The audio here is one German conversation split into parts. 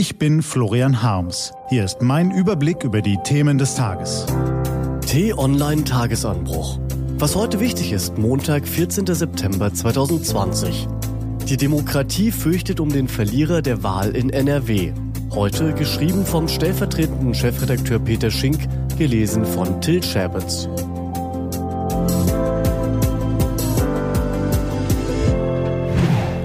Ich bin Florian Harms. Hier ist mein Überblick über die Themen des Tages. T-Online Tagesanbruch. Was heute wichtig ist, Montag, 14. September 2020. Die Demokratie fürchtet um den Verlierer der Wahl in NRW. Heute geschrieben vom stellvertretenden Chefredakteur Peter Schink, gelesen von Till Scherbitz.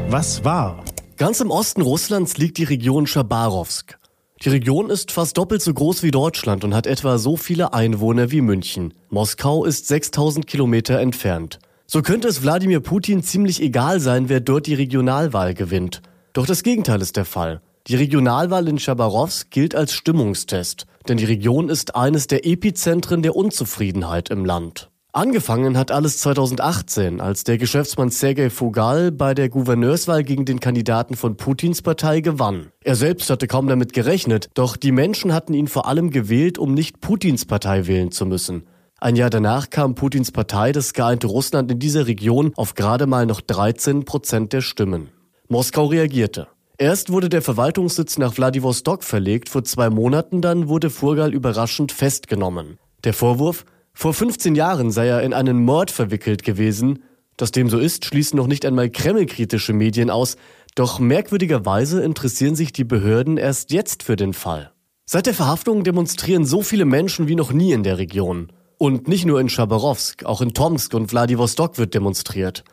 Was war? Ganz im Osten Russlands liegt die Region Chabarowsk. Die Region ist fast doppelt so groß wie Deutschland und hat etwa so viele Einwohner wie München. Moskau ist 6000 Kilometer entfernt. So könnte es Wladimir Putin ziemlich egal sein, wer dort die Regionalwahl gewinnt. Doch das Gegenteil ist der Fall. Die Regionalwahl in Chabarowsk gilt als Stimmungstest, denn die Region ist eines der Epizentren der Unzufriedenheit im Land. Angefangen hat alles 2018, als der Geschäftsmann Sergei Fugal bei der Gouverneurswahl gegen den Kandidaten von Putins Partei gewann. Er selbst hatte kaum damit gerechnet, doch die Menschen hatten ihn vor allem gewählt, um nicht Putins Partei wählen zu müssen. Ein Jahr danach kam Putins Partei, das geeinte Russland, in dieser Region auf gerade mal noch 13 Prozent der Stimmen. Moskau reagierte. Erst wurde der Verwaltungssitz nach Wladiwostok verlegt, vor zwei Monaten dann wurde Furgal überraschend festgenommen. Der Vorwurf, vor 15 Jahren sei er in einen Mord verwickelt gewesen. Dass dem so ist, schließen noch nicht einmal kremlkritische Medien aus, doch merkwürdigerweise interessieren sich die Behörden erst jetzt für den Fall. Seit der Verhaftung demonstrieren so viele Menschen wie noch nie in der Region. Und nicht nur in Chabarowsk, auch in Tomsk und Wladiwostok wird demonstriert.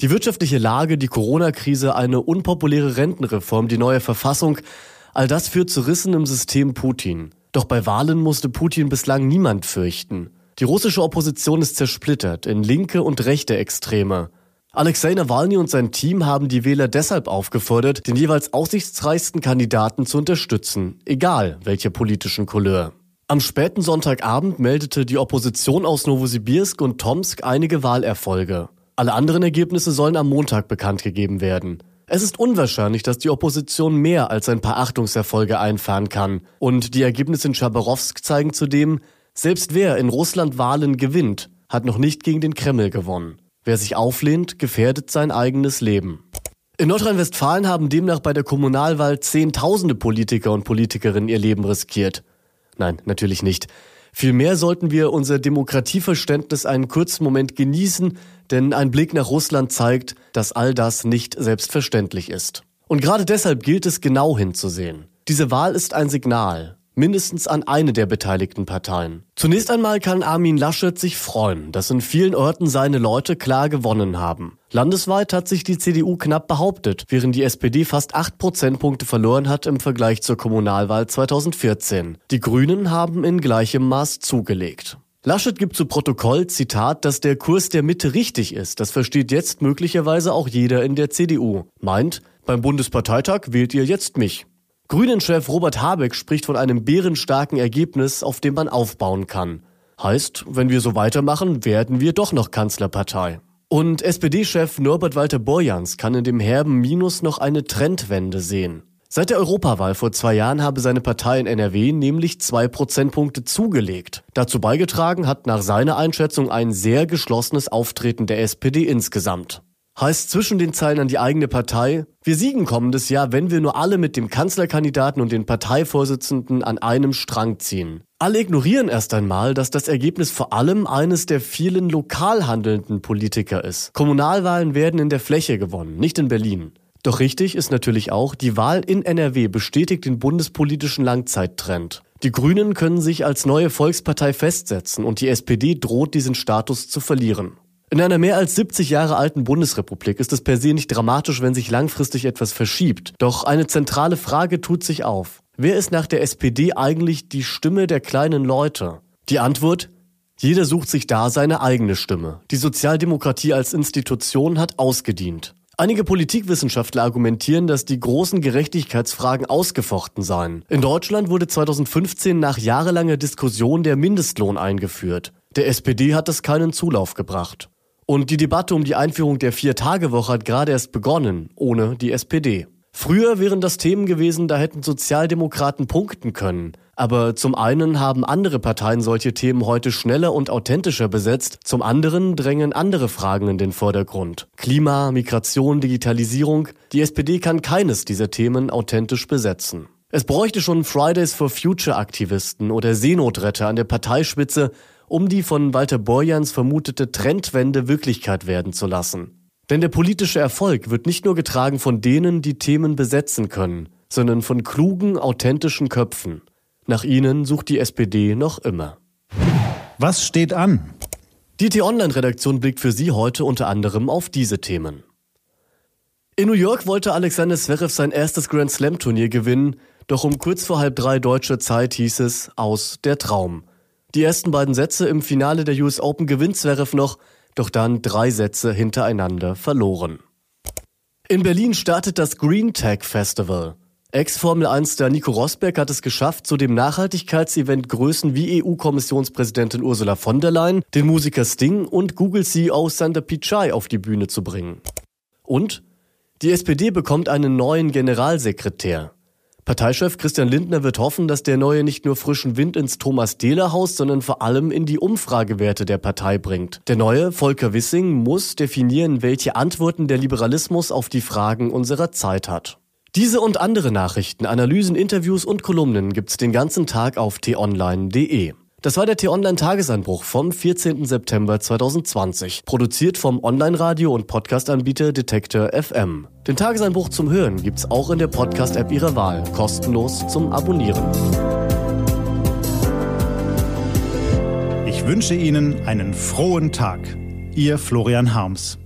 Die wirtschaftliche Lage, die Corona-Krise, eine unpopuläre Rentenreform, die neue Verfassung, all das führt zu Rissen im System Putin. Doch bei Wahlen musste Putin bislang niemand fürchten. Die russische Opposition ist zersplittert in linke und rechte Extreme. Alexei Nawalny und sein Team haben die Wähler deshalb aufgefordert, den jeweils aussichtsreichsten Kandidaten zu unterstützen, egal welcher politischen Couleur. Am späten Sonntagabend meldete die Opposition aus Novosibirsk und Tomsk einige Wahlerfolge. Alle anderen Ergebnisse sollen am Montag bekannt gegeben werden. Es ist unwahrscheinlich, dass die Opposition mehr als ein paar Achtungserfolge einfahren kann. Und die Ergebnisse in Chabarowsk zeigen zudem, selbst wer in Russland Wahlen gewinnt, hat noch nicht gegen den Kreml gewonnen. Wer sich auflehnt, gefährdet sein eigenes Leben. In Nordrhein-Westfalen haben demnach bei der Kommunalwahl Zehntausende Politiker und Politikerinnen ihr Leben riskiert. Nein, natürlich nicht. Vielmehr sollten wir unser Demokratieverständnis einen kurzen Moment genießen, denn ein Blick nach Russland zeigt, dass all das nicht selbstverständlich ist. Und gerade deshalb gilt es genau hinzusehen. Diese Wahl ist ein Signal, mindestens an eine der beteiligten Parteien. Zunächst einmal kann Armin Laschet sich freuen, dass in vielen Orten seine Leute klar gewonnen haben. Landesweit hat sich die CDU knapp behauptet, während die SPD fast acht Prozentpunkte verloren hat im Vergleich zur Kommunalwahl 2014. Die Grünen haben in gleichem Maß zugelegt. Laschet gibt zu Protokoll, Zitat, dass der Kurs der Mitte richtig ist. Das versteht jetzt möglicherweise auch jeder in der CDU. Meint, beim Bundesparteitag wählt ihr jetzt mich. Grünen-Chef Robert Habeck spricht von einem bärenstarken Ergebnis, auf dem man aufbauen kann. Heißt, wenn wir so weitermachen, werden wir doch noch Kanzlerpartei. Und SPD-Chef Norbert Walter Borjans kann in dem herben Minus noch eine Trendwende sehen. Seit der Europawahl vor zwei Jahren habe seine Partei in NRW nämlich zwei Prozentpunkte zugelegt. Dazu beigetragen hat nach seiner Einschätzung ein sehr geschlossenes Auftreten der SPD insgesamt. Heißt zwischen den Zeilen an die eigene Partei, wir siegen kommendes Jahr, wenn wir nur alle mit dem Kanzlerkandidaten und den Parteivorsitzenden an einem Strang ziehen. Alle ignorieren erst einmal, dass das Ergebnis vor allem eines der vielen lokal handelnden Politiker ist. Kommunalwahlen werden in der Fläche gewonnen, nicht in Berlin. Doch richtig ist natürlich auch, die Wahl in NRW bestätigt den bundespolitischen Langzeittrend. Die Grünen können sich als neue Volkspartei festsetzen und die SPD droht diesen Status zu verlieren. In einer mehr als 70 Jahre alten Bundesrepublik ist es per se nicht dramatisch, wenn sich langfristig etwas verschiebt. Doch eine zentrale Frage tut sich auf. Wer ist nach der SPD eigentlich die Stimme der kleinen Leute? Die Antwort? Jeder sucht sich da seine eigene Stimme. Die Sozialdemokratie als Institution hat ausgedient. Einige Politikwissenschaftler argumentieren, dass die großen Gerechtigkeitsfragen ausgefochten seien. In Deutschland wurde 2015 nach jahrelanger Diskussion der Mindestlohn eingeführt. Der SPD hat es keinen Zulauf gebracht. Und die Debatte um die Einführung der Vier-Tage-Woche hat gerade erst begonnen, ohne die SPD. Früher wären das Themen gewesen, da hätten Sozialdemokraten punkten können. Aber zum einen haben andere Parteien solche Themen heute schneller und authentischer besetzt, zum anderen drängen andere Fragen in den Vordergrund. Klima, Migration, Digitalisierung. Die SPD kann keines dieser Themen authentisch besetzen. Es bräuchte schon Fridays for Future Aktivisten oder Seenotretter an der Parteispitze, um die von Walter Borjans vermutete Trendwende Wirklichkeit werden zu lassen. Denn der politische Erfolg wird nicht nur getragen von denen, die Themen besetzen können, sondern von klugen, authentischen Köpfen. Nach ihnen sucht die SPD noch immer. Was steht an? Die T-Online-Redaktion blickt für Sie heute unter anderem auf diese Themen. In New York wollte Alexander Zverev sein erstes Grand Slam-Turnier gewinnen, doch um kurz vor halb drei deutscher Zeit hieß es aus der Traum. Die ersten beiden Sätze im Finale der US Open gewinnt Zverev noch, doch dann drei Sätze hintereinander verloren. In Berlin startet das Green Tech Festival. Ex-Formel 1-Star Nico Rosberg hat es geschafft, zu dem Nachhaltigkeitsevent Größen wie EU-Kommissionspräsidentin Ursula von der Leyen, den Musiker Sting und Google-CEO Sander Pichai auf die Bühne zu bringen. Und die SPD bekommt einen neuen Generalsekretär. Parteichef Christian Lindner wird hoffen, dass der neue nicht nur frischen Wind ins Thomas Dehler Haus, sondern vor allem in die Umfragewerte der Partei bringt. Der neue Volker Wissing muss definieren, welche Antworten der Liberalismus auf die Fragen unserer Zeit hat. Diese und andere Nachrichten, Analysen, Interviews und Kolumnen gibt's den ganzen Tag auf t-online.de. Das war der T-Online-Tagesanbruch vom 14. September 2020, produziert vom Online-Radio- und Podcast-Anbieter Detektor FM. Den Tagesanbruch zum Hören gibt's auch in der Podcast-App Ihrer Wahl, kostenlos zum Abonnieren. Ich wünsche Ihnen einen frohen Tag. Ihr Florian Harms.